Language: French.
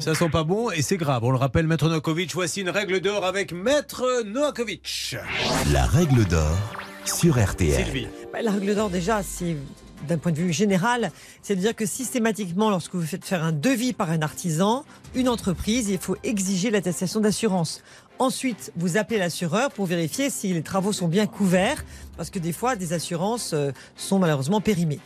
Ça sent pas bon et c'est grave. On le rappelle, Maître Novakovic, voici une règle d'or avec Maître Novakovic. La règle d'or sur RTL. Bah, la règle d'or, déjà, c'est d'un point de vue général, c'est de dire que systématiquement, lorsque vous faites faire un devis par un artisan, une entreprise, il faut exiger l'attestation d'assurance. Ensuite, vous appelez l'assureur pour vérifier si les travaux sont bien couverts, parce que des fois, des assurances euh, sont malheureusement périmées.